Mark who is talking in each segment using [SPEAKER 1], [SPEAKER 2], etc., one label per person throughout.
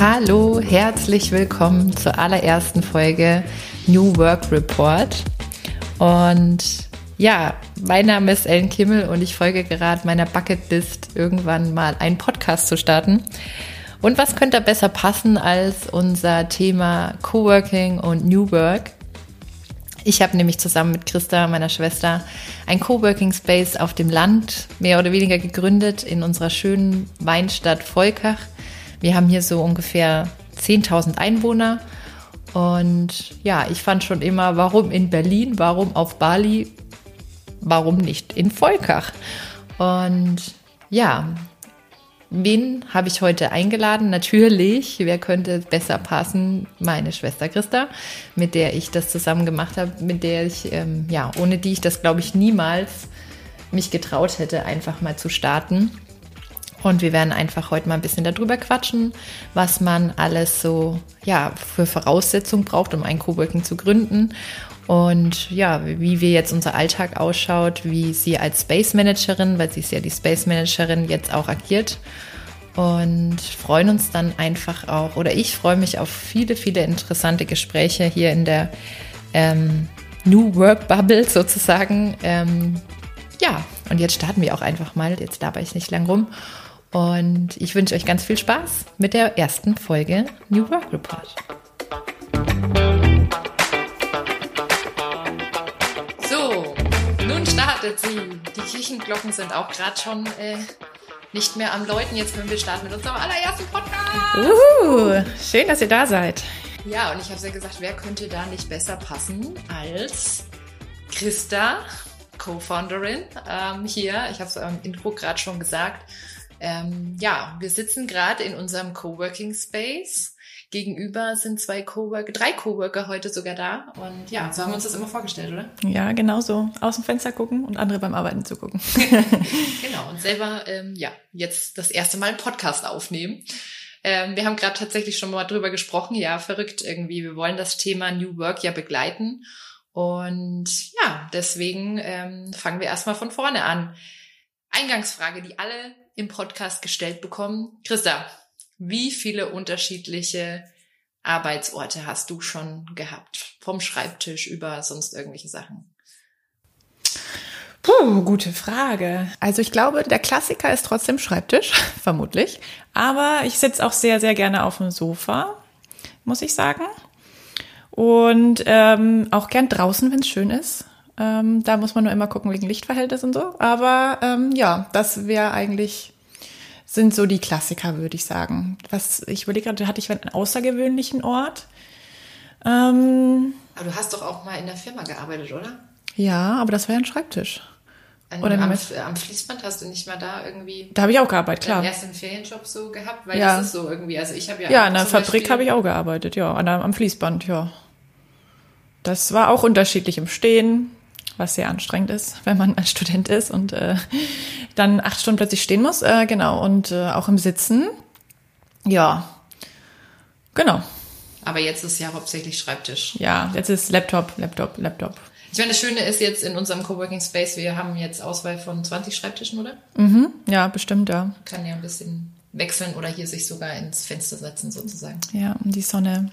[SPEAKER 1] Hallo, herzlich willkommen zur allerersten Folge New Work Report. Und ja, mein Name ist Ellen Kimmel und ich folge gerade meiner Bucketlist, irgendwann mal einen Podcast zu starten. Und was könnte besser passen als unser Thema Coworking und New Work? Ich habe nämlich zusammen mit Christa, meiner Schwester, ein Coworking Space auf dem Land mehr oder weniger gegründet in unserer schönen Weinstadt Volkach. Wir haben hier so ungefähr 10.000 Einwohner. Und ja, ich fand schon immer, warum in Berlin, warum auf Bali, warum nicht in Volkach? Und ja, wen habe ich heute eingeladen? Natürlich, wer könnte besser passen? Meine Schwester Christa, mit der ich das zusammen gemacht habe, mit der ich, ähm, ja, ohne die ich das, glaube ich, niemals mich getraut hätte, einfach mal zu starten. Und wir werden einfach heute mal ein bisschen darüber quatschen, was man alles so ja, für Voraussetzungen braucht, um ein Coworking zu gründen. Und ja, wie wir jetzt unser Alltag ausschaut, wie sie als Space Managerin, weil sie ist ja die Space Managerin, jetzt auch agiert. Und freuen uns dann einfach auch, oder ich freue mich auf viele, viele interessante Gespräche hier in der ähm, New Work Bubble sozusagen. Ähm, ja, und jetzt starten wir auch einfach mal. Jetzt laber ich nicht lang rum. Und ich wünsche euch ganz viel Spaß mit der ersten Folge New Work Report. So, nun startet sie. Die Kirchenglocken sind auch gerade schon äh, nicht mehr am Läuten. Jetzt können wir starten mit unserem allerersten Podcast.
[SPEAKER 2] Uhu, schön, dass ihr da seid.
[SPEAKER 1] Ja, und ich habe ja gesagt, wer könnte da nicht besser passen als Christa, Co-Founderin ähm, hier. Ich habe es im Intro gerade schon gesagt. Ähm, ja, wir sitzen gerade in unserem Coworking Space. Gegenüber sind zwei Coworker, drei Coworker heute sogar da. Und ja, so haben wir uns das immer vorgestellt, oder?
[SPEAKER 2] Ja, genau so. Aus dem Fenster gucken und andere beim Arbeiten zu gucken.
[SPEAKER 1] genau. Und selber, ähm, ja, jetzt das erste Mal einen Podcast aufnehmen. Ähm, wir haben gerade tatsächlich schon mal drüber gesprochen. Ja, verrückt irgendwie. Wir wollen das Thema New Work ja begleiten. Und ja, deswegen ähm, fangen wir erstmal von vorne an. Eingangsfrage, die alle im Podcast gestellt bekommen. Christa, wie viele unterschiedliche Arbeitsorte hast du schon gehabt? Vom Schreibtisch über sonst irgendwelche Sachen?
[SPEAKER 2] Puh, gute Frage. Also ich glaube, der Klassiker ist trotzdem Schreibtisch, vermutlich. Aber ich sitze auch sehr, sehr gerne auf dem Sofa, muss ich sagen. Und ähm, auch gern draußen, wenn es schön ist. Ähm, da muss man nur immer gucken wegen Lichtverhältnis und so. Aber ähm, ja, das wäre eigentlich, sind so die Klassiker, würde ich sagen. Was ich überlege gerade, hatte ich einen außergewöhnlichen Ort?
[SPEAKER 1] Ähm, aber du hast doch auch mal in der Firma gearbeitet, oder?
[SPEAKER 2] Ja, aber das war ja ein Schreibtisch.
[SPEAKER 1] An, Oder am, am, Fließband hast du nicht mal da irgendwie.
[SPEAKER 2] Da habe ich auch gearbeitet, klar.
[SPEAKER 1] Erst im Ferienjob so gehabt, weil ja. das ist so irgendwie. Also ich habe ja.
[SPEAKER 2] Ja, in der Fabrik habe ich auch gearbeitet, ja, an, am Fließband, ja. Das war auch unterschiedlich im Stehen, was sehr anstrengend ist, wenn man ein Student ist und äh, dann acht Stunden plötzlich stehen muss. Äh, genau, und äh, auch im Sitzen. Ja, genau.
[SPEAKER 1] Aber jetzt ist ja hauptsächlich Schreibtisch.
[SPEAKER 2] Ja, jetzt ist Laptop, Laptop, Laptop.
[SPEAKER 1] Ich meine, das Schöne ist jetzt in unserem Coworking Space, wir haben jetzt Auswahl von 20 Schreibtischen, oder?
[SPEAKER 2] Mhm, ja, bestimmt, ja.
[SPEAKER 1] Kann ja ein bisschen wechseln oder hier sich sogar ins Fenster setzen, sozusagen.
[SPEAKER 2] Ja, um die Sonne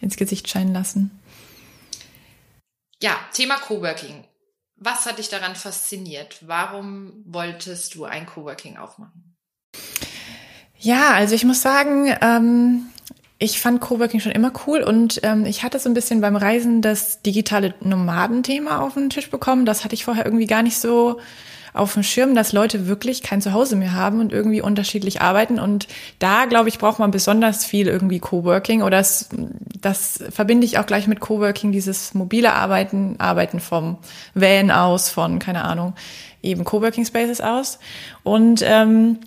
[SPEAKER 2] ins Gesicht scheinen lassen.
[SPEAKER 1] Ja, Thema Coworking. Was hat dich daran fasziniert? Warum wolltest du ein Coworking aufmachen?
[SPEAKER 2] Ja, also ich muss sagen, ähm, ich fand Coworking schon immer cool und ähm, ich hatte so ein bisschen beim Reisen das digitale Nomadenthema auf den Tisch bekommen. Das hatte ich vorher irgendwie gar nicht so auf dem Schirm, dass Leute wirklich kein Zuhause mehr haben und irgendwie unterschiedlich arbeiten. Und da, glaube ich, braucht man besonders viel irgendwie Coworking oder das, das verbinde ich auch gleich mit Coworking, dieses mobile Arbeiten, Arbeiten vom Van aus, von, keine Ahnung, eben Coworking Spaces aus. Und ähm,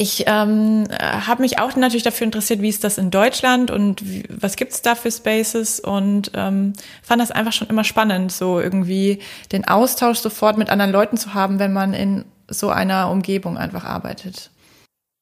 [SPEAKER 2] ich ähm, habe mich auch natürlich dafür interessiert, wie ist das in Deutschland und wie, was gibt's da für Spaces und ähm, fand das einfach schon immer spannend, so irgendwie den Austausch sofort mit anderen Leuten zu haben, wenn man in so einer Umgebung einfach arbeitet.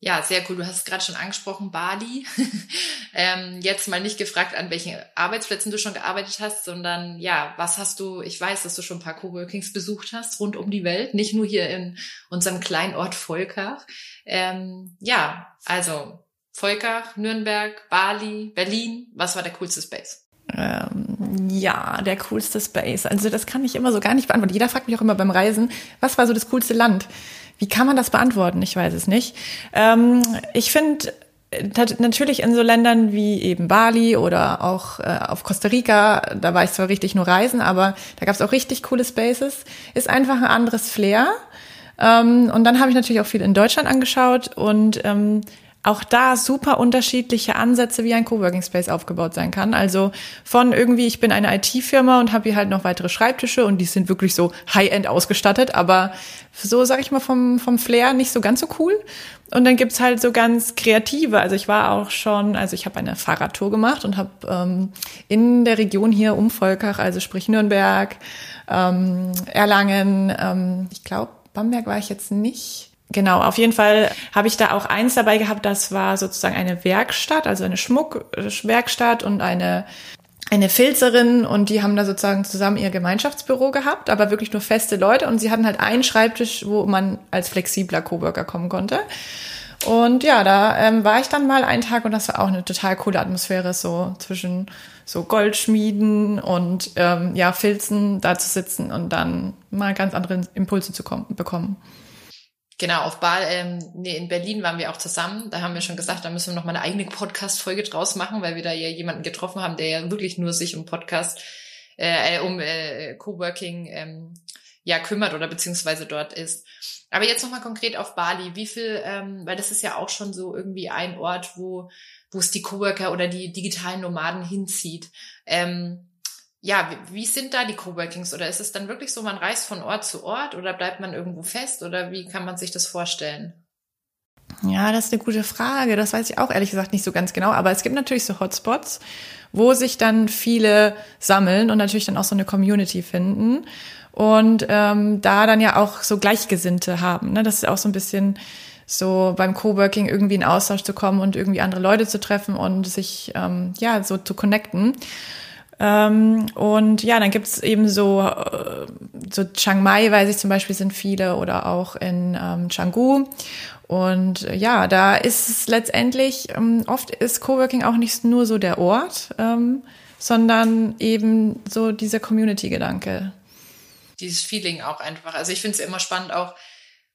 [SPEAKER 1] Ja, sehr cool. Du hast es gerade schon angesprochen, Bali. ähm, jetzt mal nicht gefragt, an welchen Arbeitsplätzen du schon gearbeitet hast, sondern ja, was hast du, ich weiß, dass du schon ein paar Coworkings besucht hast, rund um die Welt, nicht nur hier in unserem kleinen Ort Volkach. Ähm, ja, also Volkach, Nürnberg, Bali, Berlin. Was war der coolste Space?
[SPEAKER 2] Ähm, ja, der coolste Space. Also das kann ich immer so gar nicht beantworten. Jeder fragt mich auch immer beim Reisen, was war so das coolste Land? Wie kann man das beantworten? Ich weiß es nicht. Ähm, ich finde natürlich in so Ländern wie eben Bali oder auch äh, auf Costa Rica, da war ich zwar richtig nur reisen, aber da gab es auch richtig coole Spaces, ist einfach ein anderes Flair. Ähm, und dann habe ich natürlich auch viel in Deutschland angeschaut und ähm, auch da super unterschiedliche Ansätze, wie ein Coworking Space aufgebaut sein kann. Also von irgendwie, ich bin eine IT-Firma und habe hier halt noch weitere Schreibtische und die sind wirklich so High-End ausgestattet, aber so, sag ich mal, vom, vom Flair nicht so ganz so cool. Und dann gibt's halt so ganz kreative. Also ich war auch schon, also ich habe eine Fahrradtour gemacht und habe ähm, in der Region hier um Volkach, also sprich Nürnberg, ähm, Erlangen, ähm, ich glaube, Bamberg war ich jetzt nicht Genau, auf jeden Fall habe ich da auch eins dabei gehabt, das war sozusagen eine Werkstatt, also eine Schmuckwerkstatt und eine eine Filzerin und die haben da sozusagen zusammen ihr Gemeinschaftsbüro gehabt, aber wirklich nur feste Leute und sie hatten halt einen Schreibtisch, wo man als flexibler Coworker kommen konnte. Und ja, da ähm, war ich dann mal einen Tag und das war auch eine total coole Atmosphäre, so zwischen so Goldschmieden und ähm, ja, Filzen da zu sitzen und dann mal ganz andere Impulse zu kommen, bekommen.
[SPEAKER 1] Genau, auf Bal, ähm, nee, in Berlin waren wir auch zusammen. Da haben wir schon gesagt, da müssen wir noch mal eine eigene Podcast-Folge draus machen, weil wir da ja jemanden getroffen haben, der ja wirklich nur sich um Podcast, äh, äh, um äh, Coworking ähm, ja kümmert oder beziehungsweise dort ist. Aber jetzt noch mal konkret auf Bali. Wie viel, ähm, weil das ist ja auch schon so irgendwie ein Ort, wo wo es die Coworker oder die digitalen Nomaden hinzieht. Ähm, ja, wie, wie sind da die Coworkings? Oder ist es dann wirklich so, man reist von Ort zu Ort oder bleibt man irgendwo fest? Oder wie kann man sich das vorstellen?
[SPEAKER 2] Ja, das ist eine gute Frage. Das weiß ich auch ehrlich gesagt nicht so ganz genau. Aber es gibt natürlich so Hotspots, wo sich dann viele sammeln und natürlich dann auch so eine Community finden. Und ähm, da dann ja auch so Gleichgesinnte haben. Ne? Das ist auch so ein bisschen so beim Coworking irgendwie in Austausch zu kommen und irgendwie andere Leute zu treffen und sich ähm, ja so zu connecten. Ähm, und ja, dann gibt's eben so, äh, so Chiang Mai, weiß ich zum Beispiel, sind viele oder auch in ähm, Canggu. Und ja, da ist es letztendlich, ähm, oft ist Coworking auch nicht nur so der Ort, ähm, sondern eben so dieser Community-Gedanke.
[SPEAKER 1] Dieses Feeling auch einfach. Also ich finde es immer spannend auch,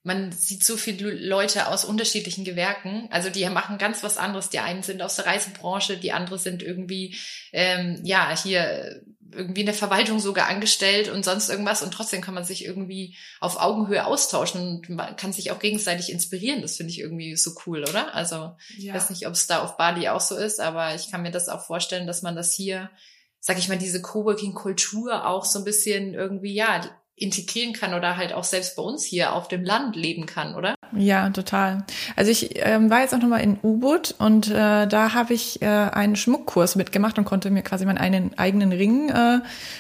[SPEAKER 1] man sieht so viele Leute aus unterschiedlichen Gewerken. Also die machen ganz was anderes. Die einen sind aus der Reisebranche, die andere sind irgendwie, ähm, ja, hier irgendwie in der Verwaltung sogar angestellt und sonst irgendwas. Und trotzdem kann man sich irgendwie auf Augenhöhe austauschen und man kann sich auch gegenseitig inspirieren. Das finde ich irgendwie so cool, oder? Also ja. ich weiß nicht, ob es da auf Bali auch so ist, aber ich kann mir das auch vorstellen, dass man das hier, sag ich mal, diese Coworking-Kultur auch so ein bisschen irgendwie, ja, integrieren kann oder halt auch selbst bei uns hier auf dem Land leben kann, oder?
[SPEAKER 2] Ja, total. Also ich ähm, war jetzt auch nochmal in U-Boot und äh, da habe ich äh, einen Schmuckkurs mitgemacht und konnte mir quasi meinen einen eigenen Ring äh,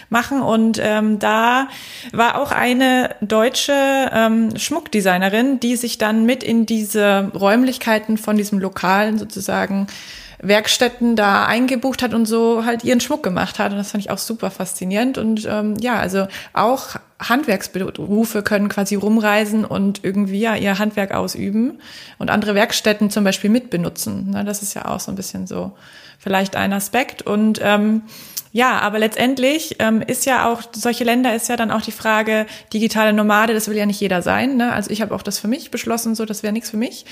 [SPEAKER 2] machen. Und ähm, da war auch eine deutsche ähm, Schmuckdesignerin, die sich dann mit in diese Räumlichkeiten von diesem Lokalen sozusagen Werkstätten da eingebucht hat und so halt ihren Schmuck gemacht hat. Und das fand ich auch super faszinierend. Und ähm, ja, also auch Handwerksberufe können quasi rumreisen und irgendwie ja ihr Handwerk ausüben und andere Werkstätten zum Beispiel mitbenutzen. Ne, das ist ja auch so ein bisschen so vielleicht ein Aspekt. Und ähm, ja, aber letztendlich ähm, ist ja auch, solche Länder ist ja dann auch die Frage, digitale Nomade, das will ja nicht jeder sein. Ne? Also ich habe auch das für mich beschlossen, so das wäre nichts für mich.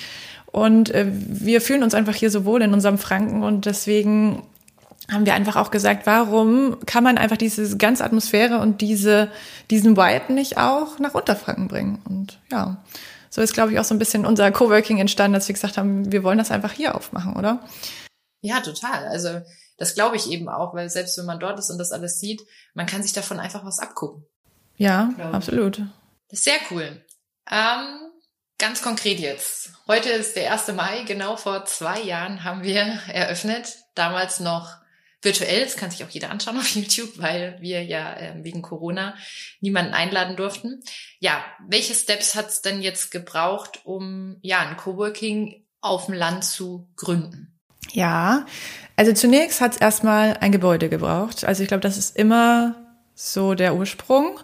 [SPEAKER 2] Und äh, wir fühlen uns einfach hier so wohl in unserem Franken und deswegen haben wir einfach auch gesagt, warum kann man einfach diese ganze Atmosphäre und diese, diesen Vibe nicht auch nach Unterfranken bringen? Und ja, so ist, glaube ich, auch so ein bisschen unser Coworking entstanden, dass wir gesagt haben, wir wollen das einfach hier aufmachen, oder?
[SPEAKER 1] Ja, total. Also das glaube ich eben auch, weil selbst wenn man dort ist und das alles sieht, man kann sich davon einfach was abgucken.
[SPEAKER 2] Ja, absolut.
[SPEAKER 1] Das ist sehr cool. Ähm, Ganz konkret jetzt. Heute ist der 1. Mai, genau vor zwei Jahren haben wir eröffnet. Damals noch virtuell, das kann sich auch jeder anschauen auf YouTube, weil wir ja äh, wegen Corona niemanden einladen durften. Ja, welche Steps hat es denn jetzt gebraucht, um ja ein Coworking auf dem Land zu gründen?
[SPEAKER 2] Ja, also zunächst hat es erstmal ein Gebäude gebraucht. Also ich glaube, das ist immer so der Ursprung.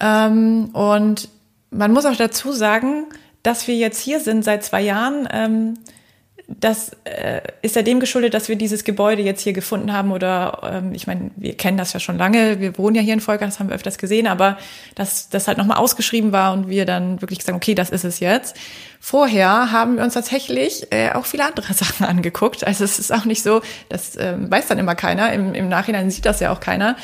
[SPEAKER 2] Ähm, und man muss auch dazu sagen, dass wir jetzt hier sind seit zwei Jahren, ähm, das äh, ist ja dem geschuldet, dass wir dieses Gebäude jetzt hier gefunden haben oder ähm, ich meine, wir kennen das ja schon lange, wir wohnen ja hier in Volker, das haben wir öfters gesehen, aber dass das halt nochmal ausgeschrieben war und wir dann wirklich sagen, okay, das ist es jetzt. Vorher haben wir uns tatsächlich äh, auch viele andere Sachen angeguckt. Also es ist auch nicht so, das äh, weiß dann immer keiner, im, im Nachhinein sieht das ja auch keiner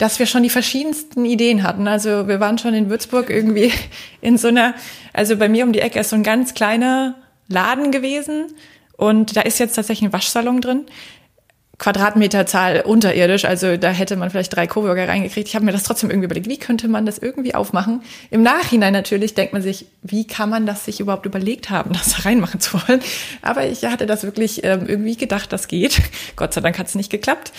[SPEAKER 2] dass wir schon die verschiedensten Ideen hatten. Also wir waren schon in Würzburg irgendwie in so einer, also bei mir um die Ecke ist so ein ganz kleiner Laden gewesen und da ist jetzt tatsächlich ein Waschsalon drin. Quadratmeterzahl unterirdisch, also da hätte man vielleicht drei Coworker reingekriegt. Ich habe mir das trotzdem irgendwie überlegt, wie könnte man das irgendwie aufmachen? Im Nachhinein natürlich denkt man sich, wie kann man das sich überhaupt überlegt haben, das da reinmachen zu wollen? Aber ich hatte das wirklich ähm, irgendwie gedacht, das geht. Gott sei Dank hat es nicht geklappt.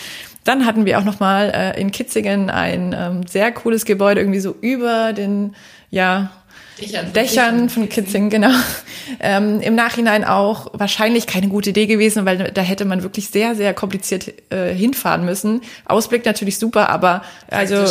[SPEAKER 2] Dann hatten wir auch noch mal äh, in Kitzingen ein ähm, sehr cooles Gebäude irgendwie so über den ja Dächern, Dächern von Kitzingen, genau. Ähm, Im Nachhinein auch wahrscheinlich keine gute Idee gewesen, weil da hätte man wirklich sehr, sehr kompliziert äh, hinfahren müssen. Ausblick natürlich super, aber also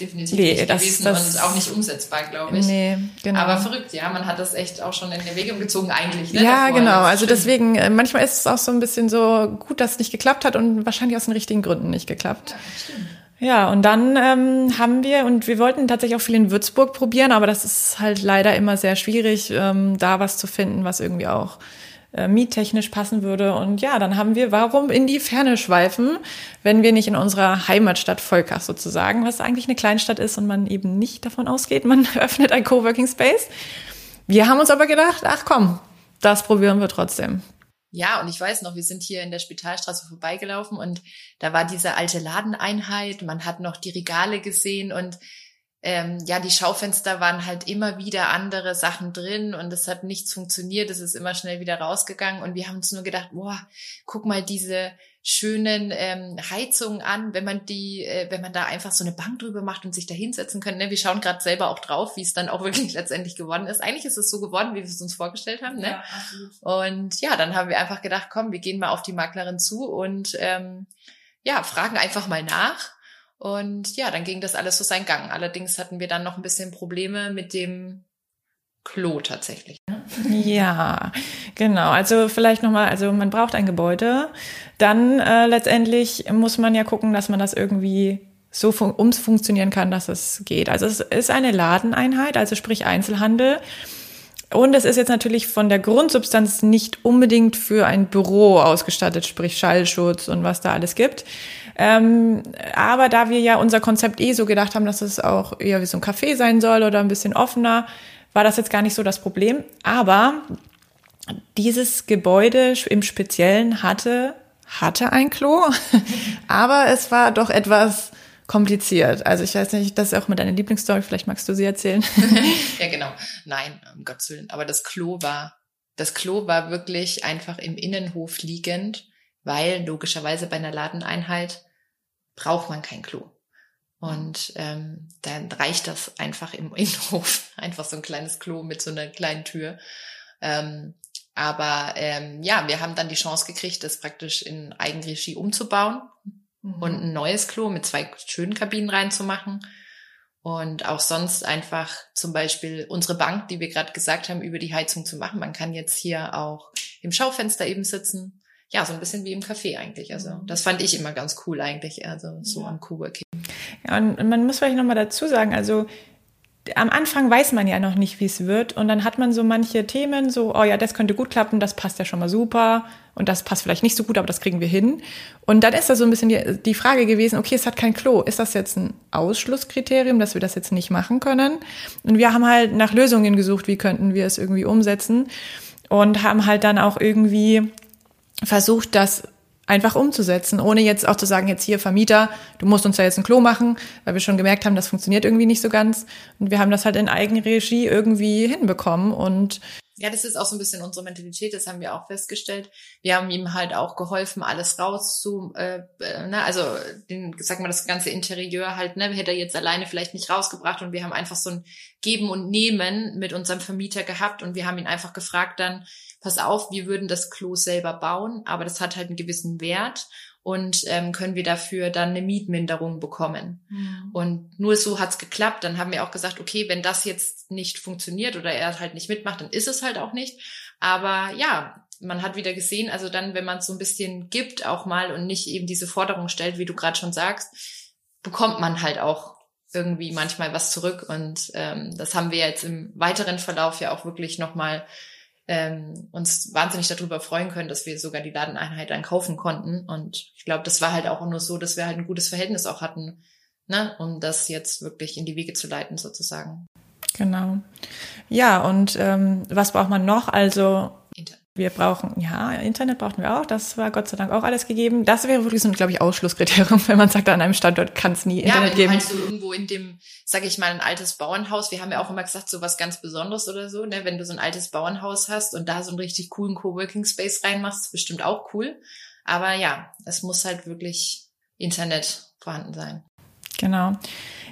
[SPEAKER 1] definitiv nee, nicht das, gewesen das, und auch nicht umsetzbar, glaube ich. Nee, genau. Aber verrückt, ja, man hat das echt auch schon in Erwägung gezogen eigentlich.
[SPEAKER 2] Ne, ja, davor. genau. Also deswegen, äh, manchmal ist es auch so ein bisschen so gut, dass es nicht geklappt hat und wahrscheinlich aus den richtigen Gründen nicht geklappt. Ja, stimmt. Ja, und dann ähm, haben wir, und wir wollten tatsächlich auch viel in Würzburg probieren, aber das ist halt leider immer sehr schwierig, ähm, da was zu finden, was irgendwie auch äh, miettechnisch passen würde. Und ja, dann haben wir, warum in die Ferne schweifen, wenn wir nicht in unserer Heimatstadt Volkach sozusagen, was eigentlich eine Kleinstadt ist und man eben nicht davon ausgeht, man öffnet ein Coworking Space. Wir haben uns aber gedacht, ach komm, das probieren wir trotzdem.
[SPEAKER 1] Ja, und ich weiß noch, wir sind hier in der Spitalstraße vorbeigelaufen und da war diese alte Ladeneinheit, man hat noch die Regale gesehen und ähm, ja, die Schaufenster waren halt immer wieder andere Sachen drin und es hat nichts funktioniert, es ist immer schnell wieder rausgegangen und wir haben uns nur gedacht, boah, guck mal diese schönen ähm, Heizungen an, wenn man die, äh, wenn man da einfach so eine Bank drüber macht und sich da hinsetzen können. Ne? Wir schauen gerade selber auch drauf, wie es dann auch wirklich letztendlich geworden ist. Eigentlich ist es so geworden, wie wir es uns vorgestellt haben. Ne? Ja, und ja, dann haben wir einfach gedacht, komm, wir gehen mal auf die Maklerin zu und ähm, ja, fragen einfach mal nach. Und ja, dann ging das alles so seinen Gang. Allerdings hatten wir dann noch ein bisschen Probleme mit dem Klo tatsächlich.
[SPEAKER 2] Ja, genau. Also vielleicht nochmal, also man braucht ein Gebäude. Dann äh, letztendlich muss man ja gucken, dass man das irgendwie so fun umfunktionieren kann, dass es geht. Also es ist eine Ladeneinheit, also sprich Einzelhandel. Und es ist jetzt natürlich von der Grundsubstanz nicht unbedingt für ein Büro ausgestattet, sprich Schallschutz und was da alles gibt. Ähm, aber da wir ja unser Konzept eh so gedacht haben, dass es auch eher wie so ein Café sein soll oder ein bisschen offener, war das jetzt gar nicht so das Problem. Aber dieses Gebäude im Speziellen hatte, hatte ein Klo, aber es war doch etwas kompliziert. Also ich weiß nicht, das ist auch mit deiner Lieblingsstory, vielleicht magst du sie erzählen.
[SPEAKER 1] ja, genau. Nein, um Gottes Willen. Aber das Klo war, das Klo war wirklich einfach im Innenhof liegend, weil logischerweise bei einer Ladeneinheit braucht man kein Klo. Und ähm, dann reicht das einfach im Innenhof. Einfach so ein kleines Klo mit so einer kleinen Tür. Ähm, aber ähm, ja, wir haben dann die Chance gekriegt, das praktisch in Eigenregie umzubauen mhm. und ein neues Klo mit zwei schönen Kabinen reinzumachen. Und auch sonst einfach zum Beispiel unsere Bank, die wir gerade gesagt haben, über die Heizung zu machen. Man kann jetzt hier auch im Schaufenster eben sitzen. Ja, so ein bisschen wie im Café eigentlich. Also mhm. das fand ich immer ganz cool eigentlich, also so ja. am Coworking.
[SPEAKER 2] Ja, und man muss vielleicht nochmal dazu sagen, also am Anfang weiß man ja noch nicht, wie es wird. Und dann hat man so manche Themen, so, oh ja, das könnte gut klappen, das passt ja schon mal super. Und das passt vielleicht nicht so gut, aber das kriegen wir hin. Und dann ist da so ein bisschen die, die Frage gewesen, okay, es hat kein Klo. Ist das jetzt ein Ausschlusskriterium, dass wir das jetzt nicht machen können? Und wir haben halt nach Lösungen gesucht, wie könnten wir es irgendwie umsetzen. Und haben halt dann auch irgendwie versucht, das einfach umzusetzen, ohne jetzt auch zu sagen, jetzt hier Vermieter, du musst uns da jetzt ein Klo machen, weil wir schon gemerkt haben, das funktioniert irgendwie nicht so ganz. Und wir haben das halt in Eigenregie irgendwie hinbekommen und
[SPEAKER 1] ja, das ist auch so ein bisschen unsere Mentalität, das haben wir auch festgestellt. Wir haben ihm halt auch geholfen, alles raus zu, äh, äh, ne, also den, sag mal, das ganze Interieur halt, ne, hätte er jetzt alleine vielleicht nicht rausgebracht und wir haben einfach so ein Geben und Nehmen mit unserem Vermieter gehabt und wir haben ihn einfach gefragt dann, pass auf, wir würden das Klo selber bauen, aber das hat halt einen gewissen Wert und ähm, können wir dafür dann eine Mietminderung bekommen. Mhm. Und nur so hat's geklappt. Dann haben wir auch gesagt, okay, wenn das jetzt nicht funktioniert oder er halt nicht mitmacht, dann ist es halt auch nicht. Aber ja, man hat wieder gesehen, also dann, wenn man es so ein bisschen gibt auch mal und nicht eben diese Forderung stellt, wie du gerade schon sagst, bekommt man halt auch irgendwie manchmal was zurück. Und ähm, das haben wir jetzt im weiteren Verlauf ja auch wirklich nochmal ähm, uns wahnsinnig darüber freuen können, dass wir sogar die Ladeneinheit dann kaufen konnten. Und ich glaube, das war halt auch nur so, dass wir halt ein gutes Verhältnis auch hatten, ne, um das jetzt wirklich in die Wege zu leiten, sozusagen.
[SPEAKER 2] Genau. Ja, und ähm, was braucht man noch? Also. Wir brauchen, ja, Internet brauchten wir auch. Das war Gott sei Dank auch alles gegeben. Das wäre wirklich so ein, glaube ich, Ausschlusskriterium, wenn man sagt, an einem Standort kann es nie Internet geben. Ja,
[SPEAKER 1] halt so irgendwo in dem, sag ich mal, ein altes Bauernhaus. Wir haben ja auch immer gesagt, so was ganz Besonderes oder so, ne? Wenn du so ein altes Bauernhaus hast und da so einen richtig coolen Coworking Space reinmachst, ist bestimmt auch cool. Aber ja, es muss halt wirklich Internet vorhanden sein.
[SPEAKER 2] Genau.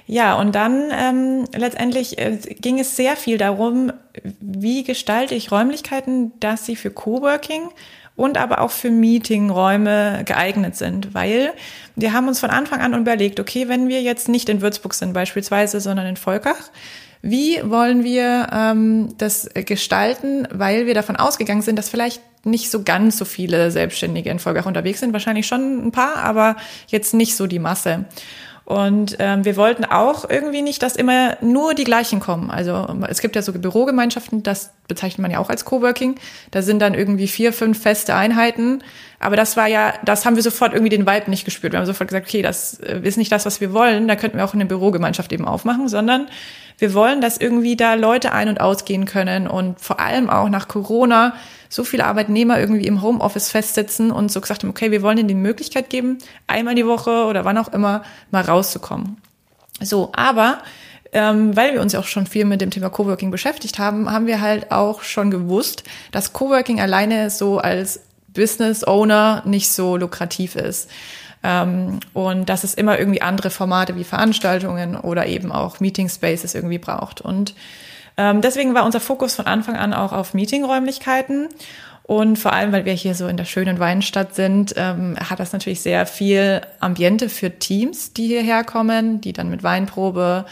[SPEAKER 2] Ja, und dann ähm, letztendlich äh, ging es sehr viel darum, wie gestalte ich Räumlichkeiten, dass sie für Coworking und aber auch für Meetingräume geeignet sind, weil wir haben uns von Anfang an überlegt, okay, wenn wir jetzt nicht in Würzburg sind beispielsweise, sondern in Volkach, wie wollen wir ähm, das gestalten, weil wir davon ausgegangen sind, dass vielleicht nicht so ganz so viele Selbstständige in Volkach unterwegs sind, wahrscheinlich schon ein paar, aber jetzt nicht so die Masse. Und ähm, wir wollten auch irgendwie nicht, dass immer nur die gleichen kommen. Also es gibt ja so Bürogemeinschaften, das bezeichnet man ja auch als Coworking. Da sind dann irgendwie vier, fünf feste Einheiten. Aber das war ja, das haben wir sofort irgendwie den Vibe nicht gespürt. Wir haben sofort gesagt, okay, das äh, ist nicht das, was wir wollen. Da könnten wir auch eine Bürogemeinschaft eben aufmachen, sondern wir wollen, dass irgendwie da Leute ein- und ausgehen können und vor allem auch nach Corona so viele Arbeitnehmer irgendwie im Homeoffice festsitzen und so gesagt haben, okay, wir wollen ihnen die Möglichkeit geben, einmal die Woche oder wann auch immer mal rauszukommen. So, aber ähm, weil wir uns auch schon viel mit dem Thema Coworking beschäftigt haben, haben wir halt auch schon gewusst, dass Coworking alleine so als Business Owner nicht so lukrativ ist. Ähm, und dass es immer irgendwie andere Formate wie Veranstaltungen oder eben auch Meeting Spaces irgendwie braucht. Und ähm, deswegen war unser Fokus von Anfang an auch auf Meetingräumlichkeiten. Und vor allem, weil wir hier so in der schönen Weinstadt sind, ähm, hat das natürlich sehr viel Ambiente für Teams, die hierher kommen, die dann mit Weinprobe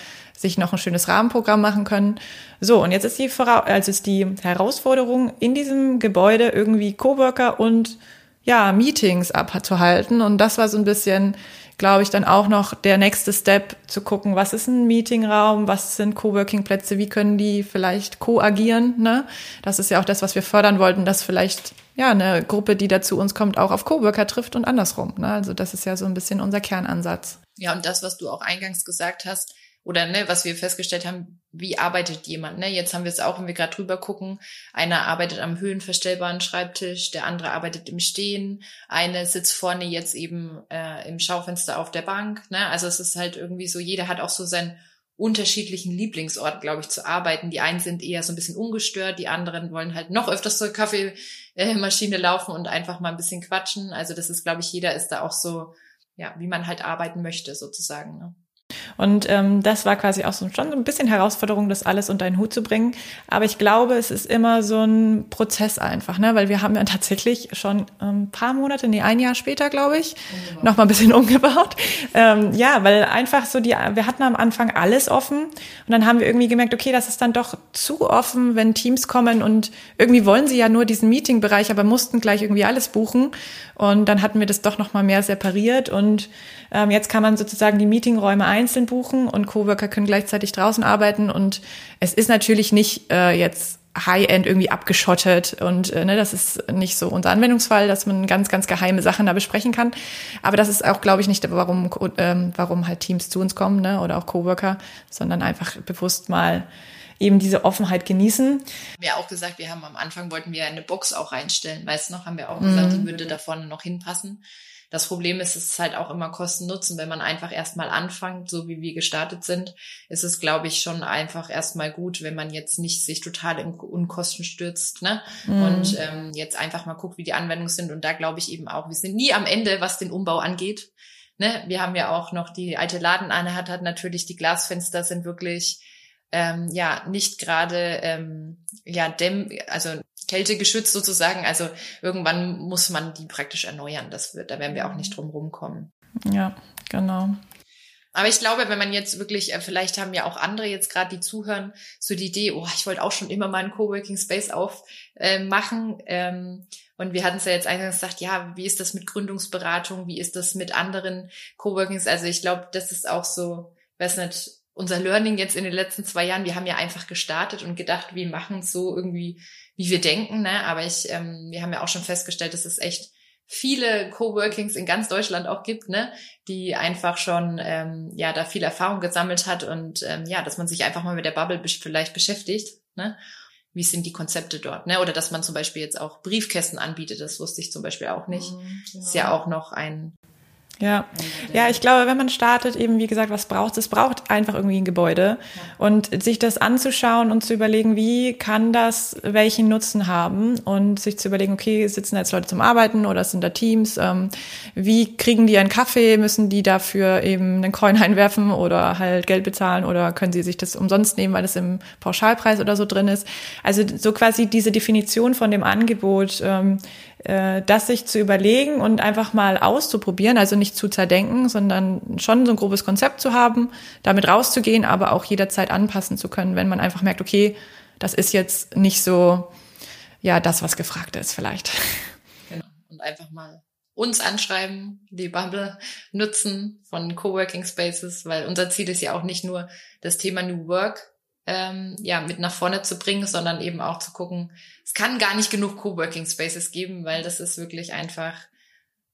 [SPEAKER 2] sich noch ein schönes Rahmenprogramm machen können. So, und jetzt ist die, also ist die Herausforderung, in diesem Gebäude irgendwie Coworker und ja, Meetings abzuhalten. Und das war so ein bisschen, glaube ich, dann auch noch der nächste Step zu gucken, was ist ein Meetingraum, was sind Coworking-Plätze, wie können die vielleicht co-agieren. Ne? Das ist ja auch das, was wir fördern wollten, dass vielleicht ja eine Gruppe, die da zu uns kommt, auch auf Coworker trifft und andersrum. Ne? Also das ist ja so ein bisschen unser Kernansatz.
[SPEAKER 1] Ja, und das, was du auch eingangs gesagt hast, oder ne, was wir festgestellt haben, wie arbeitet jemand. Ne? Jetzt haben wir es auch, wenn wir gerade drüber gucken, einer arbeitet am höhenverstellbaren Schreibtisch, der andere arbeitet im Stehen, eine sitzt vorne jetzt eben äh, im Schaufenster auf der Bank. Ne? Also es ist halt irgendwie so, jeder hat auch so seinen unterschiedlichen Lieblingsort, glaube ich, zu arbeiten. Die einen sind eher so ein bisschen ungestört, die anderen wollen halt noch öfters zur Kaffeemaschine laufen und einfach mal ein bisschen quatschen. Also das ist, glaube ich, jeder ist da auch so, ja, wie man halt arbeiten möchte, sozusagen. Ne?
[SPEAKER 2] Und ähm, das war quasi auch so schon so ein bisschen Herausforderung, das alles unter einen Hut zu bringen. Aber ich glaube, es ist immer so ein Prozess einfach, ne? weil wir haben ja tatsächlich schon ein ähm, paar Monate, nee, ein Jahr später, glaube ich, umgebaut. noch mal ein bisschen umgebaut. Ähm, ja, weil einfach so die, wir hatten am Anfang alles offen und dann haben wir irgendwie gemerkt, okay, das ist dann doch zu offen, wenn Teams kommen und irgendwie wollen sie ja nur diesen Meeting-Bereich, aber mussten gleich irgendwie alles buchen. Und dann hatten wir das doch noch mal mehr separiert und ähm, jetzt kann man sozusagen die Meetingräume einzeln buchen und Coworker können gleichzeitig draußen arbeiten. Und es ist natürlich nicht äh, jetzt High-End irgendwie abgeschottet und äh, ne, das ist nicht so unser Anwendungsfall, dass man ganz, ganz geheime Sachen da besprechen kann. Aber das ist auch, glaube ich, nicht, warum, ähm, warum halt Teams zu uns kommen ne, oder auch Coworker, sondern einfach bewusst mal eben diese Offenheit genießen.
[SPEAKER 1] Wir haben auch gesagt, wir haben am Anfang wollten wir eine Box auch reinstellen, weißt du noch, haben wir auch gesagt, mhm. die würde da vorne noch hinpassen. Das Problem ist, es ist halt auch immer Kosten-Nutzen. Wenn man einfach erstmal anfängt, so wie wir gestartet sind, ist es, glaube ich, schon einfach erstmal gut, wenn man jetzt nicht sich total in Unkosten stürzt, ne? Mhm. Und ähm, jetzt einfach mal guckt, wie die Anwendungen sind. Und da glaube ich eben auch, wir sind nie am Ende, was den Umbau angeht. Ne? Wir haben ja auch noch die alte Ladeneinheit hat natürlich die Glasfenster sind wirklich ähm, ja nicht gerade ähm, ja dämm also Kälte geschützt sozusagen. Also irgendwann muss man die praktisch erneuern. Das wird, da werden wir auch nicht drum rumkommen.
[SPEAKER 2] Ja, genau.
[SPEAKER 1] Aber ich glaube, wenn man jetzt wirklich, äh, vielleicht haben ja auch andere jetzt gerade, die zuhören, so die Idee, oh, ich wollte auch schon immer mal einen Coworking Space aufmachen. Äh, ähm, und wir hatten es ja jetzt eingangs gesagt, ja, wie ist das mit Gründungsberatung? Wie ist das mit anderen Coworkings? Also ich glaube, das ist auch so, weiß nicht, unser Learning jetzt in den letzten zwei Jahren. Wir haben ja einfach gestartet und gedacht, wir machen es so irgendwie, wie wir denken. Ne? Aber ich, ähm, wir haben ja auch schon festgestellt, dass es echt viele Coworkings in ganz Deutschland auch gibt, ne, die einfach schon ähm, ja da viel Erfahrung gesammelt hat und ähm, ja, dass man sich einfach mal mit der Bubble vielleicht beschäftigt, ne? Wie sind die Konzepte dort, ne? Oder dass man zum Beispiel jetzt auch Briefkästen anbietet, das wusste ich zum Beispiel auch nicht. Mhm, genau. Ist ja auch noch ein
[SPEAKER 2] ja, ja, ich glaube, wenn man startet, eben wie gesagt, was braucht es? Es braucht einfach irgendwie ein Gebäude und sich das anzuschauen und zu überlegen, wie kann das welchen Nutzen haben und sich zu überlegen, okay, sitzen da jetzt Leute zum Arbeiten oder sind da Teams? Ähm, wie kriegen die einen Kaffee? Müssen die dafür eben einen Coin einwerfen oder halt Geld bezahlen oder können sie sich das umsonst nehmen, weil es im Pauschalpreis oder so drin ist? Also so quasi diese Definition von dem Angebot. Ähm, äh, das sich zu überlegen und einfach mal auszuprobieren, also nicht zu zerdenken, sondern schon so ein grobes Konzept zu haben, damit rauszugehen, aber auch jederzeit anpassen zu können, wenn man einfach merkt, okay, das ist jetzt nicht so, ja, das, was gefragt ist vielleicht.
[SPEAKER 1] Genau. Und einfach mal uns anschreiben, die Bubble nutzen von Coworking Spaces, weil unser Ziel ist ja auch nicht nur das Thema New Work ähm, ja, mit nach vorne zu bringen, sondern eben auch zu gucken, es kann gar nicht genug Coworking Spaces geben, weil das ist wirklich einfach,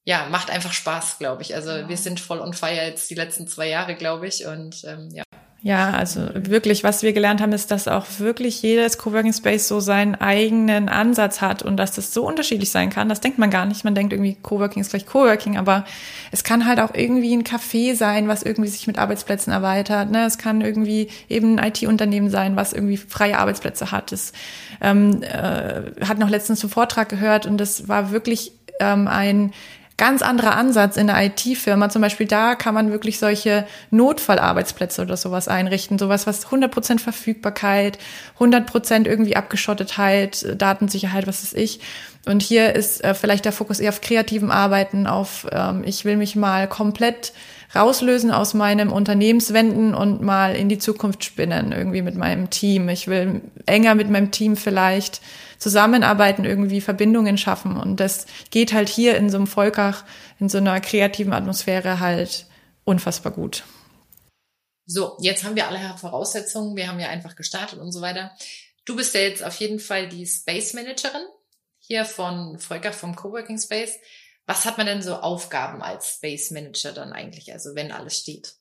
[SPEAKER 1] ja, macht einfach Spaß, glaube ich. Also ja. wir sind voll on fire jetzt die letzten zwei Jahre, glaube ich. Und ähm, ja.
[SPEAKER 2] Ja, also wirklich, was wir gelernt haben, ist, dass auch wirklich jedes Coworking Space so seinen eigenen Ansatz hat und dass das so unterschiedlich sein kann. Das denkt man gar nicht. Man denkt irgendwie, Coworking ist gleich Coworking, aber es kann halt auch irgendwie ein Café sein, was irgendwie sich mit Arbeitsplätzen erweitert. Ne? Es kann irgendwie eben ein IT-Unternehmen sein, was irgendwie freie Arbeitsplätze hat. Das ähm, äh, hat noch letztens einen Vortrag gehört und das war wirklich ähm, ein ganz anderer Ansatz in der IT-Firma. Zum Beispiel da kann man wirklich solche Notfallarbeitsplätze oder sowas einrichten. Sowas, was 100% Verfügbarkeit, 100% irgendwie Abgeschottetheit, Datensicherheit, was ist ich. Und hier ist äh, vielleicht der Fokus eher auf kreativem Arbeiten, auf ähm, ich will mich mal komplett rauslösen aus meinem Unternehmenswenden und mal in die Zukunft spinnen, irgendwie mit meinem Team. Ich will enger mit meinem Team vielleicht zusammenarbeiten, irgendwie Verbindungen schaffen. Und das geht halt hier in so einem Volkach, in so einer kreativen Atmosphäre halt unfassbar gut.
[SPEAKER 1] So, jetzt haben wir alle Voraussetzungen. Wir haben ja einfach gestartet und so weiter. Du bist ja jetzt auf jeden Fall die Space Managerin hier von Volker vom Coworking Space. Was hat man denn so Aufgaben als Space Manager dann eigentlich, also wenn alles steht?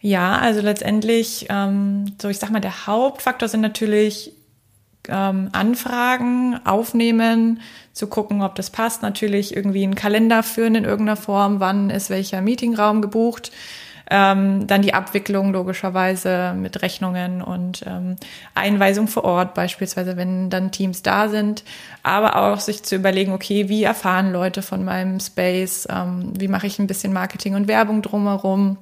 [SPEAKER 2] Ja, also letztendlich, ähm, so ich sag mal, der Hauptfaktor sind natürlich ähm, Anfragen aufnehmen, zu gucken, ob das passt. Natürlich irgendwie einen Kalender führen in irgendeiner Form, wann ist welcher Meetingraum gebucht. Ähm, dann die Abwicklung logischerweise mit Rechnungen und ähm, Einweisung vor Ort, beispielsweise, wenn dann Teams da sind. Aber auch sich zu überlegen, okay, wie erfahren Leute von meinem Space? Ähm, wie mache ich ein bisschen Marketing und Werbung drumherum?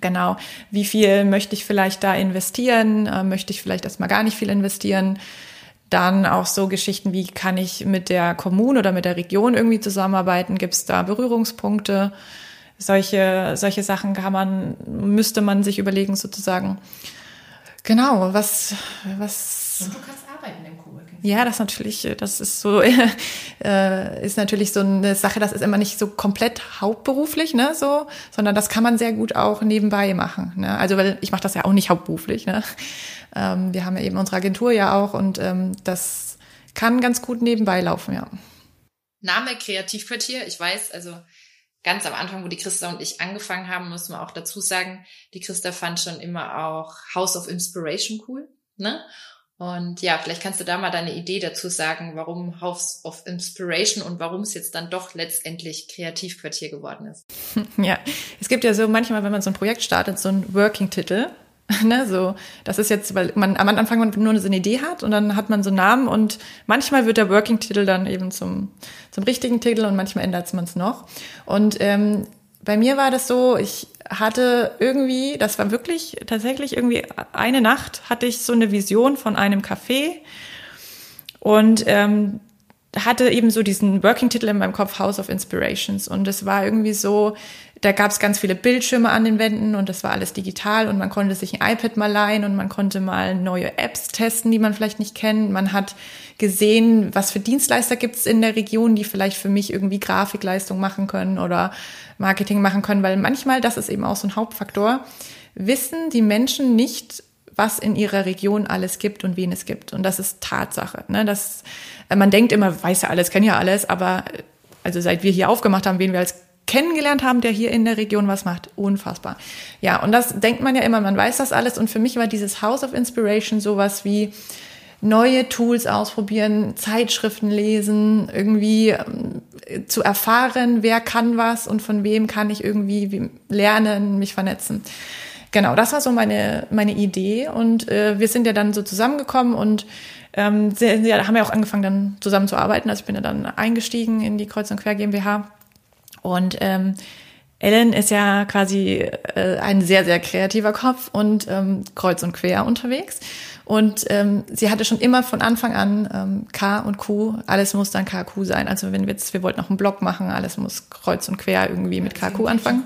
[SPEAKER 2] Genau, wie viel möchte ich vielleicht da investieren? Äh, möchte ich vielleicht erstmal gar nicht viel investieren? Dann auch so Geschichten, wie kann ich mit der Kommune oder mit der Region irgendwie zusammenarbeiten? Gibt es da Berührungspunkte? solche, solche Sachen kann man, müsste man sich überlegen sozusagen. Genau, was, was.
[SPEAKER 1] Und du kannst arbeiten im Coworking.
[SPEAKER 2] Ja, das natürlich, das ist so, äh, ist natürlich so eine Sache, das ist immer nicht so komplett hauptberuflich, ne, so, sondern das kann man sehr gut auch nebenbei machen, ne. Also, weil ich mache das ja auch nicht hauptberuflich, ne. Ähm, wir haben ja eben unsere Agentur ja auch und ähm, das kann ganz gut nebenbei laufen, ja.
[SPEAKER 1] Name Kreativquartier, ich weiß, also ganz am Anfang, wo die Christa und ich angefangen haben, muss man auch dazu sagen, die Christa fand schon immer auch House of Inspiration cool. Ne? Und ja, vielleicht kannst du da mal deine Idee dazu sagen, warum House of Inspiration und warum es jetzt dann doch letztendlich Kreativquartier geworden ist.
[SPEAKER 2] Ja, es gibt ja so manchmal, wenn man so ein Projekt startet, so ein Working-Titel. Ne, so, das ist jetzt, weil man am Anfang nur so eine Idee hat und dann hat man so einen Namen und manchmal wird der Working-Titel dann eben zum, zum richtigen Titel und manchmal ändert man es noch. Und ähm, bei mir war das so, ich hatte irgendwie, das war wirklich tatsächlich irgendwie eine Nacht, hatte ich so eine Vision von einem Café. Und ähm, hatte eben so diesen Working-Titel in meinem Kopf House of Inspirations und es war irgendwie so, da gab es ganz viele Bildschirme an den Wänden und das war alles digital und man konnte sich ein iPad mal leihen und man konnte mal neue Apps testen, die man vielleicht nicht kennt. Man hat gesehen, was für Dienstleister gibt es in der Region, die vielleicht für mich irgendwie Grafikleistung machen können oder Marketing machen können, weil manchmal, das ist eben auch so ein Hauptfaktor, wissen die Menschen nicht, was in ihrer Region alles gibt und wen es gibt. Und das ist Tatsache. Ne? Das, man denkt immer, weiß ja alles, kennt ja alles, aber also seit wir hier aufgemacht haben, wen wir als kennengelernt haben, der hier in der Region was macht. Unfassbar. Ja, und das denkt man ja immer, man weiß das alles. Und für mich war dieses House of Inspiration sowas wie neue Tools ausprobieren, Zeitschriften lesen, irgendwie ähm, zu erfahren, wer kann was und von wem kann ich irgendwie lernen, mich vernetzen. Genau, das war so meine, meine Idee. Und äh, wir sind ja dann so zusammengekommen und ähm, sie, sie haben ja auch angefangen, dann zusammen zu arbeiten. Also ich bin ja dann eingestiegen in die Kreuz und Quer GmbH und ähm, Ellen ist ja quasi äh, ein sehr, sehr kreativer Kopf und ähm, kreuz und quer unterwegs. Und ähm, sie hatte schon immer von Anfang an ähm, K und Q, alles muss dann KQ sein. Also wenn wir jetzt, wir wollten noch einen Blog machen, alles muss kreuz und quer irgendwie mit KQ anfangen.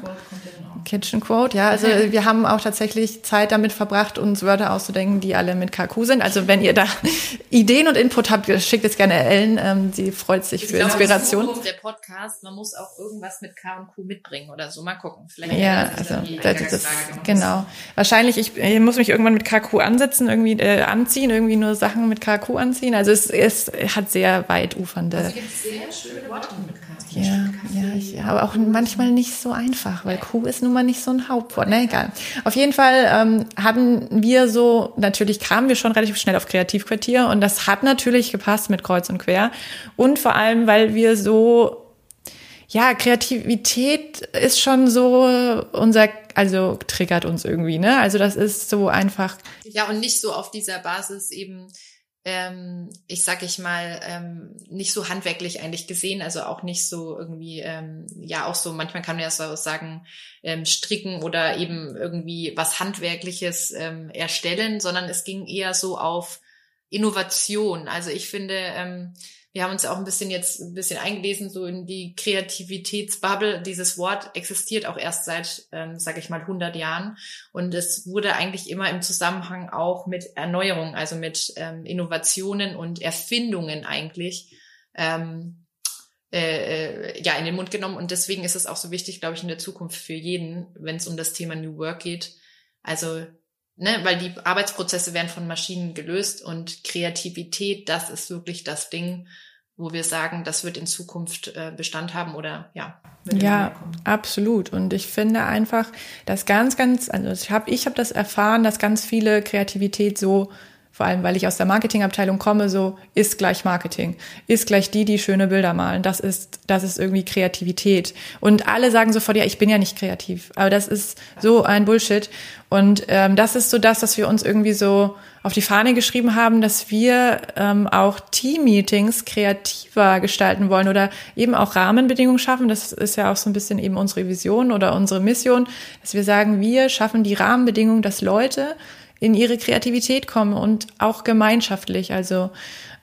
[SPEAKER 2] Kitchen Quote, ja. Also wir haben auch tatsächlich Zeit damit verbracht, uns Wörter auszudenken, die alle mit KQ sind. Also wenn ihr da Ideen und Input habt, schickt es gerne Ellen. Ähm, sie freut sich für ich Inspiration.
[SPEAKER 1] Glaube, der Podcast, man muss auch irgendwas mit K und Q mitbringen oder so. Mal gucken.
[SPEAKER 2] Vielleicht ja, also das, das, genau. Wahrscheinlich, ich, ich muss mich irgendwann mit KQ ansetzen, irgendwie äh, anziehen, irgendwie nur Sachen mit KQ anziehen. Also es, es hat sehr weit ufernde. Also gibt sehr schöne Worte mit KQ. Ich, aber auch manchmal nicht so einfach, weil Kuh ist nun mal nicht so ein Hauptwort. Na egal. Auf jeden Fall ähm, haben wir so, natürlich kamen wir schon relativ schnell auf Kreativquartier und das hat natürlich gepasst mit Kreuz und Quer. Und vor allem, weil wir so ja, Kreativität ist schon so unser, also triggert uns irgendwie, ne? Also das ist so einfach.
[SPEAKER 1] Ja, und nicht so auf dieser Basis eben, ähm, ich sag ich mal, ähm, nicht so handwerklich eigentlich gesehen, also auch nicht so irgendwie, ähm, ja auch so, manchmal kann man ja so sagen, ähm, stricken oder eben irgendwie was Handwerkliches ähm, erstellen, sondern es ging eher so auf Innovation. Also ich finde, ähm, wir haben uns auch ein bisschen jetzt ein bisschen eingelesen, so in die Kreativitätsbubble. Dieses Wort existiert auch erst seit, ähm, sage ich mal, 100 Jahren. Und es wurde eigentlich immer im Zusammenhang auch mit Erneuerung, also mit ähm, Innovationen und Erfindungen eigentlich, ähm, äh, äh, ja, in den Mund genommen. Und deswegen ist es auch so wichtig, glaube ich, in der Zukunft für jeden, wenn es um das Thema New Work geht. Also ne, weil die Arbeitsprozesse werden von Maschinen gelöst und Kreativität, das ist wirklich das Ding, wo wir sagen, das wird in Zukunft äh, Bestand haben oder ja.
[SPEAKER 2] Ja, absolut. Und ich finde einfach, dass ganz, ganz, also ich habe ich hab das erfahren, dass ganz viele Kreativität so vor allem weil ich aus der Marketingabteilung komme, so ist gleich Marketing, ist gleich die, die schöne Bilder malen. Das ist, das ist irgendwie Kreativität. Und alle sagen sofort, ja, ich bin ja nicht kreativ. Aber das ist so ein Bullshit. Und ähm, das ist so das, was wir uns irgendwie so auf die Fahne geschrieben haben, dass wir ähm, auch Team-Meetings kreativer gestalten wollen oder eben auch Rahmenbedingungen schaffen. Das ist ja auch so ein bisschen eben unsere Vision oder unsere Mission, dass wir sagen, wir schaffen die Rahmenbedingungen, dass Leute in ihre Kreativität kommen und auch gemeinschaftlich, also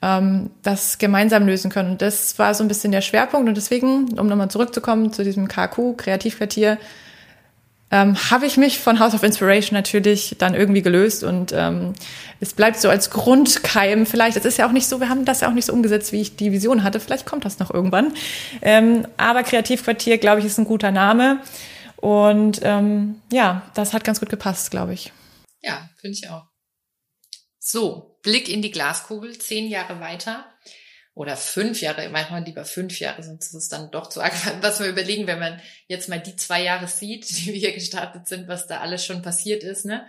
[SPEAKER 2] ähm, das gemeinsam lösen können. Und das war so ein bisschen der Schwerpunkt. Und deswegen, um nochmal zurückzukommen zu diesem KQ, Kreativquartier, ähm, habe ich mich von House of Inspiration natürlich dann irgendwie gelöst und ähm, es bleibt so als Grundkeim. Vielleicht, es ist ja auch nicht so, wir haben das ja auch nicht so umgesetzt, wie ich die Vision hatte. Vielleicht kommt das noch irgendwann. Ähm, aber Kreativquartier, glaube ich, ist ein guter Name. Und ähm, ja, das hat ganz gut gepasst, glaube ich.
[SPEAKER 1] Ja, finde ich auch. So, Blick in die Glaskugel, zehn Jahre weiter oder fünf Jahre, manchmal lieber fünf Jahre, sonst ist es dann doch zu arg, was wir überlegen, wenn man jetzt mal die zwei Jahre sieht, die wir hier gestartet sind, was da alles schon passiert ist, ne?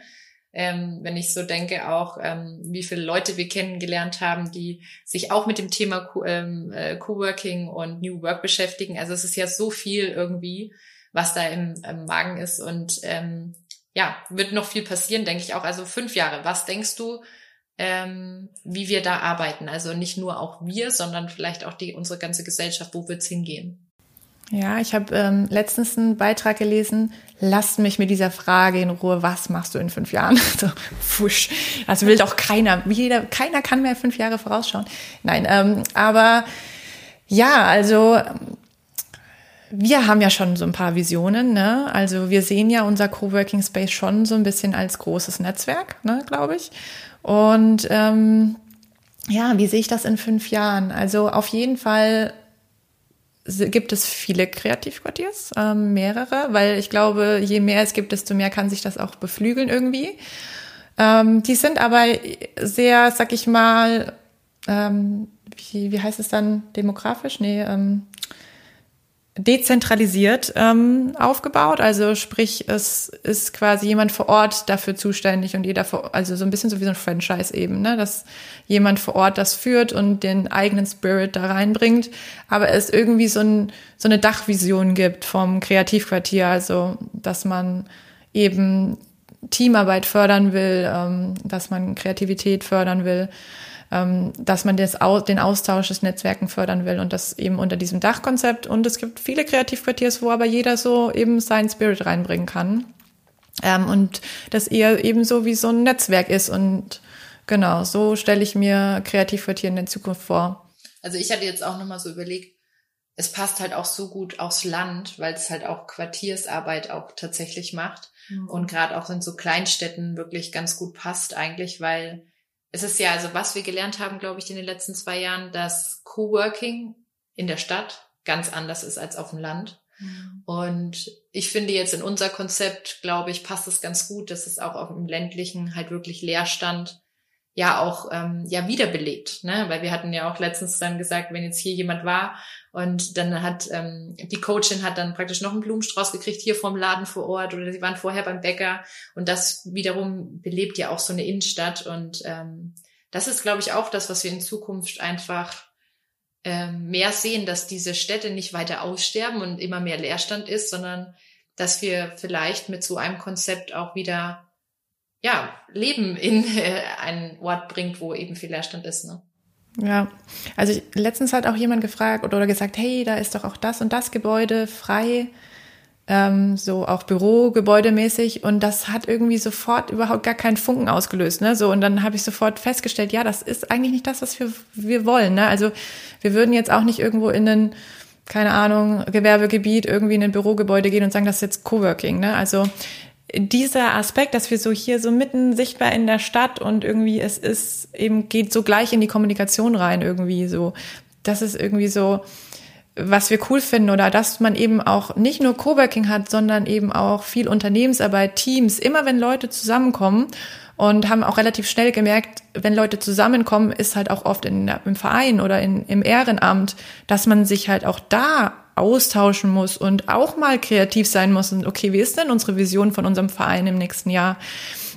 [SPEAKER 1] Ähm, wenn ich so denke, auch ähm, wie viele Leute wir kennengelernt haben, die sich auch mit dem Thema Co ähm, äh, Coworking und New Work beschäftigen. Also es ist ja so viel irgendwie, was da im, im Magen ist und ähm, ja, wird noch viel passieren, denke ich auch. Also fünf Jahre. Was denkst du, ähm, wie wir da arbeiten? Also nicht nur auch wir, sondern vielleicht auch die unsere ganze Gesellschaft. Wo wird's hingehen?
[SPEAKER 2] Ja, ich habe ähm, letztens einen Beitrag gelesen, lasst mich mit dieser Frage in Ruhe, was machst du in fünf Jahren? so, fusch. Das will doch keiner. Jeder, keiner kann mehr fünf Jahre vorausschauen. Nein, ähm, aber Ja, also wir haben ja schon so ein paar Visionen, ne? Also wir sehen ja unser Coworking Space schon so ein bisschen als großes Netzwerk, ne, glaube ich. Und ähm, ja, wie sehe ich das in fünf Jahren? Also auf jeden Fall gibt es viele Kreativquartiers, ähm, mehrere, weil ich glaube, je mehr es gibt, desto mehr kann sich das auch beflügeln irgendwie. Ähm, die sind aber sehr, sag ich mal, ähm, wie, wie heißt es dann, demografisch? Nee, ähm, dezentralisiert ähm, aufgebaut. Also sprich, es ist quasi jemand vor Ort dafür zuständig und jeder vor, also so ein bisschen so wie so ein Franchise eben, ne? dass jemand vor Ort das führt und den eigenen Spirit da reinbringt, aber es irgendwie so, ein, so eine Dachvision gibt vom Kreativquartier, also dass man eben Teamarbeit fördern will, ähm, dass man Kreativität fördern will dass man das, den Austausch des Netzwerken fördern will und das eben unter diesem Dachkonzept. Und es gibt viele Kreativquartiers, wo aber jeder so eben seinen Spirit reinbringen kann. Ähm, und das eher eben so wie so ein Netzwerk ist. Und genau, so stelle ich mir Kreativquartier in der Zukunft vor.
[SPEAKER 1] Also ich hatte jetzt auch nochmal so überlegt, es passt halt auch so gut aufs Land, weil es halt auch Quartiersarbeit auch tatsächlich macht. Mhm. Und gerade auch in so Kleinstädten wirklich ganz gut passt eigentlich, weil es ist ja, also was wir gelernt haben, glaube ich, in den letzten zwei Jahren, dass Coworking in der Stadt ganz anders ist als auf dem Land. Mhm. Und ich finde jetzt in unser Konzept, glaube ich, passt es ganz gut, dass es auch auf dem ländlichen halt wirklich Leerstand ja auch ähm, ja wiederbelebt, ne? Weil wir hatten ja auch letztens dann gesagt, wenn jetzt hier jemand war und dann hat ähm, die Coachin hat dann praktisch noch einen Blumenstrauß gekriegt hier vom Laden vor Ort oder sie waren vorher beim Bäcker und das wiederum belebt ja auch so eine Innenstadt und ähm, das ist, glaube ich, auch das, was wir in Zukunft einfach ähm, mehr sehen, dass diese Städte nicht weiter aussterben und immer mehr Leerstand ist, sondern dass wir vielleicht mit so einem Konzept auch wieder ja, Leben in äh, einen Ort bringt, wo eben viel Leerstand ist. Ne?
[SPEAKER 2] Ja, also ich, letztens hat auch jemand gefragt oder, oder gesagt, hey, da ist doch auch das und das Gebäude frei, ähm, so auch Bürogebäudemäßig und das hat irgendwie sofort überhaupt gar keinen Funken ausgelöst, ne? So und dann habe ich sofort festgestellt, ja, das ist eigentlich nicht das, was wir wir wollen, ne? Also wir würden jetzt auch nicht irgendwo in einen keine Ahnung, Gewerbegebiet irgendwie in ein Bürogebäude gehen und sagen, das ist jetzt Coworking, ne? Also dieser Aspekt, dass wir so hier so mitten sichtbar in der Stadt und irgendwie es ist eben geht so gleich in die Kommunikation rein irgendwie so. Das ist irgendwie so, was wir cool finden oder dass man eben auch nicht nur Coworking hat, sondern eben auch viel Unternehmensarbeit, Teams. Immer wenn Leute zusammenkommen und haben auch relativ schnell gemerkt, wenn Leute zusammenkommen, ist halt auch oft in, im Verein oder in, im Ehrenamt, dass man sich halt auch da austauschen muss und auch mal kreativ sein muss und okay, wie ist denn unsere Vision von unserem Verein im nächsten Jahr?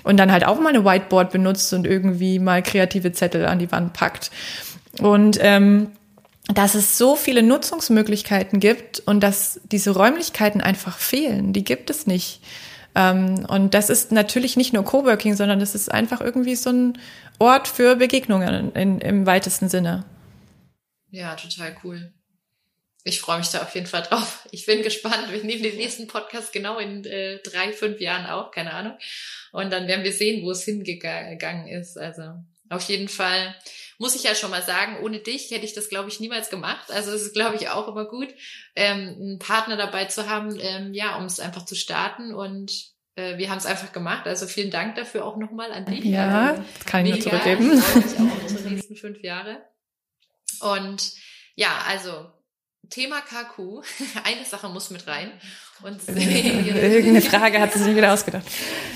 [SPEAKER 2] Und dann halt auch mal eine Whiteboard benutzt und irgendwie mal kreative Zettel an die Wand packt. Und ähm, dass es so viele Nutzungsmöglichkeiten gibt und dass diese Räumlichkeiten einfach fehlen, die gibt es nicht. Ähm, und das ist natürlich nicht nur Coworking, sondern das ist einfach irgendwie so ein Ort für Begegnungen in, im weitesten Sinne.
[SPEAKER 1] Ja, total cool ich freue mich da auf jeden Fall drauf. Ich bin gespannt. Wir nehmen den nächsten Podcast genau in äh, drei, fünf Jahren auf, keine Ahnung. Und dann werden wir sehen, wo es hingegangen ist. Also auf jeden Fall muss ich ja schon mal sagen, ohne dich hätte ich das, glaube ich, niemals gemacht. Also es ist, glaube ich, auch immer gut, ähm, einen Partner dabei zu haben, ähm, ja, um es einfach zu starten. Und äh, wir haben es einfach gemacht. Also vielen Dank dafür auch nochmal an dich.
[SPEAKER 2] Ja,
[SPEAKER 1] also,
[SPEAKER 2] kann ich nur zurückgeben. Ich
[SPEAKER 1] freue mich auch unsere nächsten fünf Jahre. Und ja, also Thema KQ, eine Sache muss mit rein. Und
[SPEAKER 2] Irgendeine Frage hat sie sich wieder ausgedacht.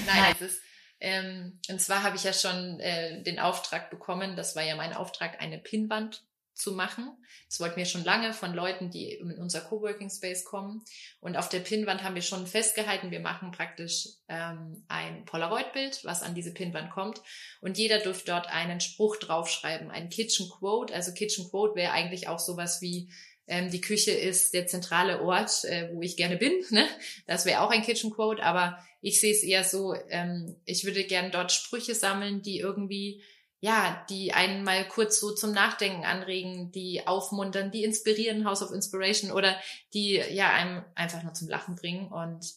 [SPEAKER 1] Nein, es ist, ähm, und zwar habe ich ja schon äh, den Auftrag bekommen, das war ja mein Auftrag, eine Pinnwand zu machen. Das wollten wir schon lange von Leuten, die in unser Coworking Space kommen. Und auf der Pinnwand haben wir schon festgehalten, wir machen praktisch ähm, ein Polaroid-Bild, was an diese Pinnwand kommt. Und jeder dürfte dort einen Spruch draufschreiben, ein Kitchen Quote. Also Kitchen Quote wäre eigentlich auch sowas wie ähm, die Küche ist der zentrale Ort, äh, wo ich gerne bin. Ne? Das wäre auch ein Kitchen Quote, aber ich sehe es eher so, ähm, ich würde gerne dort Sprüche sammeln, die irgendwie, ja, die einen mal kurz so zum Nachdenken anregen, die aufmuntern, die inspirieren, House of Inspiration oder die, ja, einem einfach nur zum Lachen bringen. Und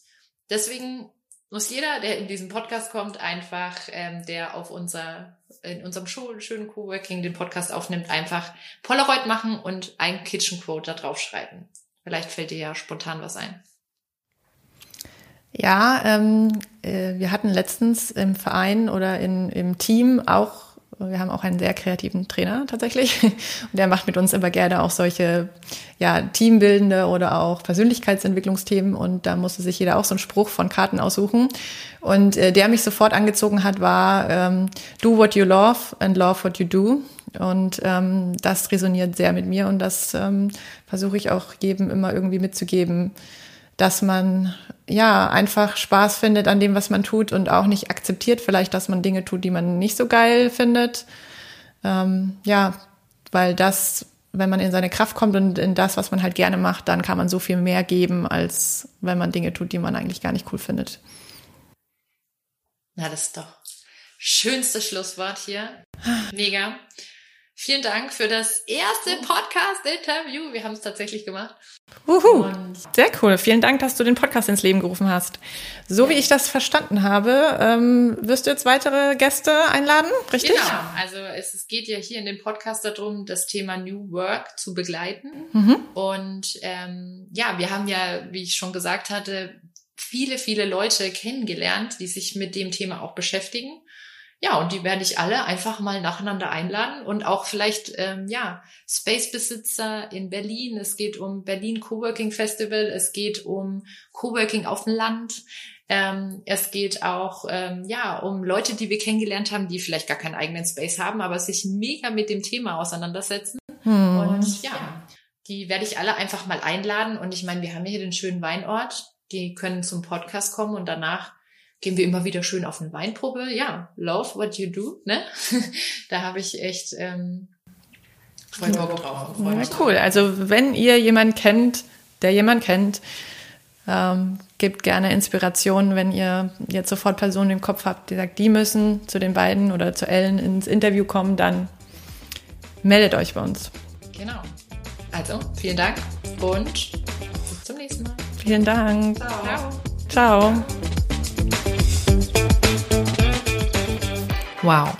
[SPEAKER 1] deswegen muss jeder, der in diesen Podcast kommt, einfach, ähm, der auf unser, in unserem schönen Coworking den Podcast aufnimmt, einfach Polaroid machen und ein Kitchen Quote da drauf schreiben. Vielleicht fällt dir ja spontan was ein.
[SPEAKER 2] Ja, ähm, äh, wir hatten letztens im Verein oder in, im Team auch wir haben auch einen sehr kreativen Trainer tatsächlich. Und der macht mit uns immer gerne auch solche ja, teambildende oder auch Persönlichkeitsentwicklungsthemen. Und da musste sich jeder auch so einen Spruch von Karten aussuchen. Und äh, der mich sofort angezogen hat, war ähm, Do what you love and love what you do. Und ähm, das resoniert sehr mit mir und das ähm, versuche ich auch jedem immer irgendwie mitzugeben, dass man ja einfach Spaß findet an dem, was man tut und auch nicht akzeptiert vielleicht, dass man Dinge tut, die man nicht so geil findet. Ähm, ja, weil das, wenn man in seine Kraft kommt und in das, was man halt gerne macht, dann kann man so viel mehr geben, als wenn man Dinge tut, die man eigentlich gar nicht cool findet.
[SPEAKER 1] Na, das ist doch schönste Schlusswort hier. Mega. Vielen Dank für das erste Podcast-Interview. Wir haben es tatsächlich gemacht.
[SPEAKER 2] Uhu, sehr cool. Vielen Dank, dass du den Podcast ins Leben gerufen hast. So wie ich das verstanden habe, ähm, wirst du jetzt weitere Gäste einladen, richtig?
[SPEAKER 1] Genau. Also es, es, geht ja hier in dem Podcast darum, das Thema New Work zu begleiten. Mhm. Und ähm, ja, wir haben ja, wie ich schon gesagt hatte, viele, viele Leute kennengelernt, die sich mit dem Thema auch beschäftigen. Ja, und die werde ich alle einfach mal nacheinander einladen und auch vielleicht, ähm, ja, Space-Besitzer in Berlin. Es geht um Berlin Coworking Festival. Es geht um Coworking auf dem Land. Ähm, es geht auch, ähm, ja, um Leute, die wir kennengelernt haben, die vielleicht gar keinen eigenen Space haben, aber sich mega mit dem Thema auseinandersetzen. Hm. Und ja, die werde ich alle einfach mal einladen. Und ich meine, wir haben hier den schönen Weinort. Die können zum Podcast kommen und danach gehen wir immer wieder schön auf eine Weinprobe. Ja, love what you do, ne? da habe ich echt ähm, voll Bock drauf.
[SPEAKER 2] Ja, cool. Also wenn ihr jemanden kennt, der jemand kennt, ähm, gebt gerne Inspiration, wenn ihr jetzt sofort Personen im Kopf habt, die sagt, die müssen zu den beiden oder zu Ellen ins Interview kommen, dann meldet euch bei uns.
[SPEAKER 1] Genau. Also, vielen Dank und bis zum nächsten Mal.
[SPEAKER 2] Vielen Dank. Ciao. Ciao.
[SPEAKER 1] Wow.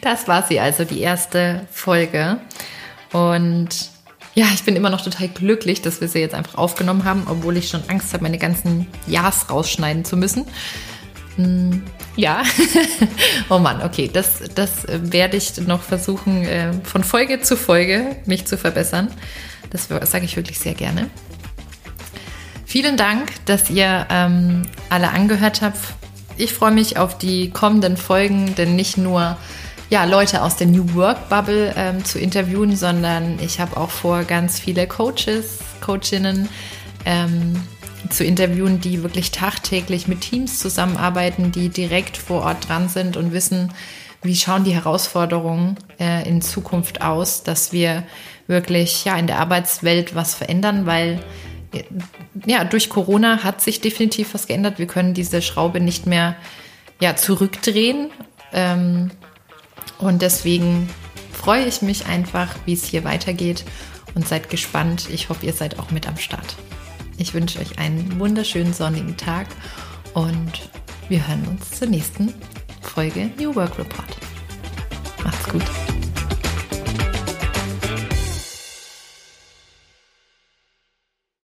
[SPEAKER 1] Das war sie also, die erste Folge. Und ja, ich bin immer noch total glücklich, dass wir sie jetzt einfach aufgenommen haben, obwohl ich schon Angst habe, meine ganzen Ja's rausschneiden zu müssen. Hm, ja, oh Mann, okay, das, das werde ich noch versuchen, äh, von Folge zu Folge mich zu verbessern. Das sage ich wirklich sehr gerne. Vielen Dank, dass ihr ähm, alle angehört habt ich freue mich auf die kommenden Folgen, denn nicht nur ja, Leute aus der New Work Bubble ähm, zu interviewen, sondern ich habe auch vor, ganz viele Coaches, Coachinnen ähm, zu interviewen, die wirklich tagtäglich mit Teams zusammenarbeiten, die direkt vor Ort dran sind und wissen, wie schauen die Herausforderungen äh, in Zukunft aus, dass wir wirklich ja in der Arbeitswelt was verändern, weil ja, durch Corona hat sich definitiv was geändert. Wir können diese Schraube nicht mehr ja, zurückdrehen. Ähm, und deswegen freue ich mich einfach, wie es hier weitergeht und seid gespannt. Ich hoffe, ihr seid auch mit am Start. Ich wünsche euch einen wunderschönen sonnigen Tag und wir hören uns zur nächsten Folge New Work Report. Macht's gut.